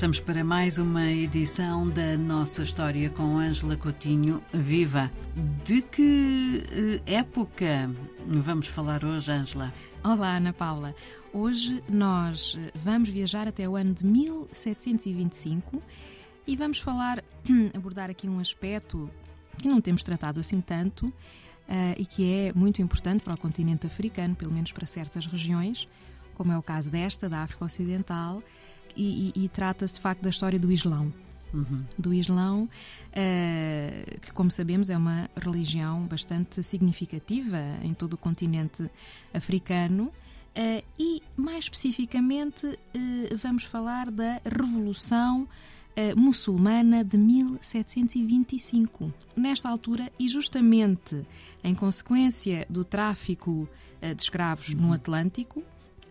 estamos para mais uma edição da nossa história com Ângela Coutinho Viva. De que eh, época vamos falar hoje, Ângela? Olá, Ana Paula. Hoje nós eh, vamos viajar até o ano de 1725 e vamos falar, abordar aqui um aspecto que não temos tratado assim tanto uh, e que é muito importante para o continente africano, pelo menos para certas regiões, como é o caso desta, da África Ocidental e, e, e trata-se de facto da história do Islão. Uhum. Do Islão, uh, que, como sabemos, é uma religião bastante significativa em todo o continente africano. Uh, e, mais especificamente, uh, vamos falar da Revolução muçulmana de 1725. Nesta altura, e justamente em consequência do tráfico de escravos uhum. no Atlântico,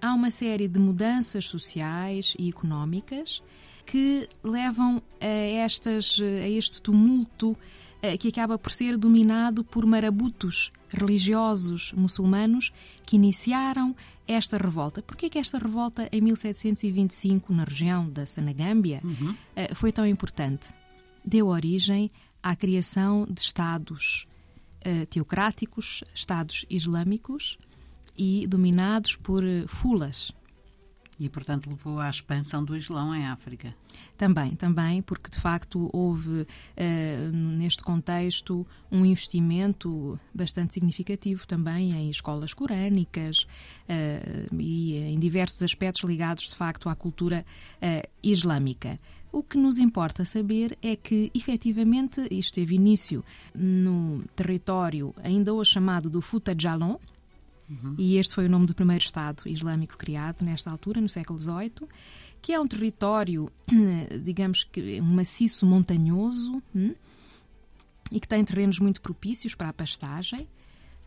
há uma série de mudanças sociais e económicas que levam a, estas, a este tumulto eh, que acaba por ser dominado por marabutos religiosos muçulmanos que iniciaram esta revolta. Por que esta revolta em 1725 na região da Senegâmbia uhum. Eh, foi tão importante? Deu origem à criação de estados eh, teocráticos, estados islâmicos, e dominados por eh, fulas. E, portanto, levou à expansão do Islão em África. Também, também, porque de facto houve, uh, neste contexto, um investimento bastante significativo também em escolas corânicas uh, e em diversos aspectos ligados, de facto, à cultura uh, islâmica. O que nos importa saber é que, efetivamente, isto teve início no território ainda hoje chamado do Futa Jalon, Uhum. E este foi o nome do primeiro Estado islâmico criado nesta altura, no século XVIII, que é um território, digamos que um maciço montanhoso hum, e que tem terrenos muito propícios para a pastagem.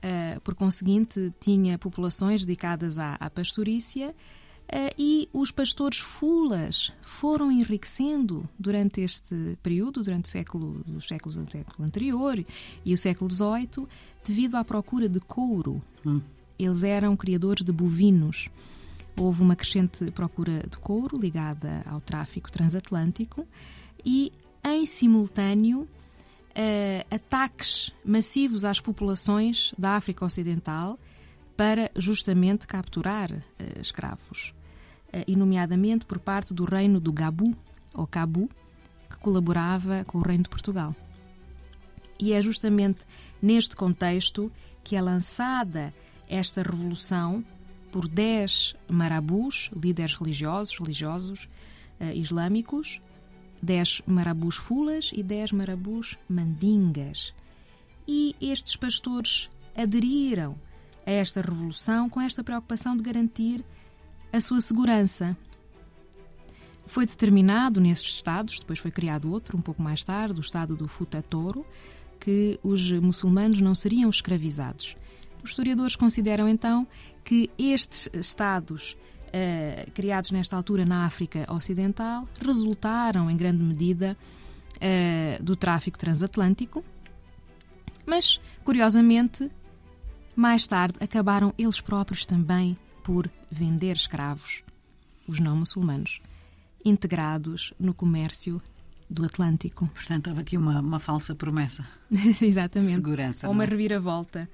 Uh, por conseguinte, tinha populações dedicadas à, à pastorícia uh, e os pastores fulas foram enriquecendo durante este período, durante o século, os séculos, o século anterior e o século XVIII, devido à procura de couro. Hum. Eles eram criadores de bovinos. Houve uma crescente procura de couro ligada ao tráfico transatlântico e, em simultâneo, Uh, ataques massivos às populações da África Ocidental para justamente capturar uh, escravos, uh, e nomeadamente por parte do reino do Gabu, ou Cabu, que colaborava com o reino de Portugal. E é justamente neste contexto que é lançada esta revolução por dez marabus, líderes religiosos, religiosos uh, islâmicos, dez marabus fulas e dez marabus mandingas. E estes pastores aderiram a esta revolução com esta preocupação de garantir a sua segurança. Foi determinado nestes estados, depois foi criado outro, um pouco mais tarde, o estado do Futatoro, que os muçulmanos não seriam escravizados. Os historiadores consideram então que estes Estados uh, criados nesta altura na África Ocidental resultaram em grande medida uh, do tráfico transatlântico, mas, curiosamente, mais tarde acabaram eles próprios também por vender escravos, os não muçulmanos, integrados no comércio do Atlântico. Portanto, houve aqui uma, uma falsa promessa. Exatamente. Segurança. Ou uma é? reviravolta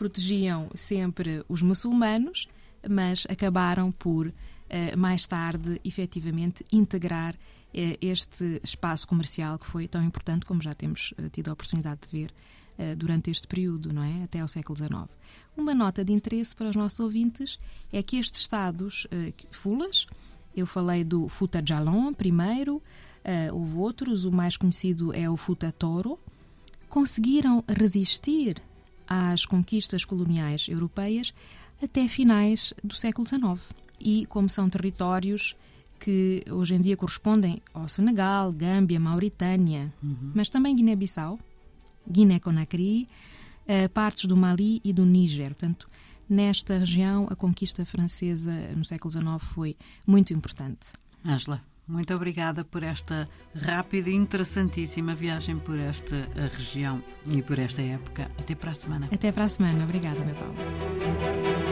protegiam sempre os muçulmanos, mas acabaram por, eh, mais tarde, efetivamente, integrar eh, este espaço comercial que foi tão importante, como já temos eh, tido a oportunidade de ver durante este período, não é? Até ao século XIX. Uma nota de interesse para os nossos ouvintes é que estes estados fulas, eu falei do Futa Jalon primeiro, houve outros, o mais conhecido é o Futa Toro, conseguiram resistir às conquistas coloniais europeias até finais do século XIX. E como são territórios que hoje em dia correspondem ao Senegal, Gâmbia, Mauritânia, uhum. mas também Guiné-Bissau, Guiné-Conakry, eh, partes do Mali e do Níger. Portanto, nesta região, a conquista francesa no século XIX foi muito importante. Ângela. Muito obrigada por esta rápida e interessantíssima viagem por esta eh, região e por esta época. Até para a semana. Até para a semana. Obrigada, Mabel.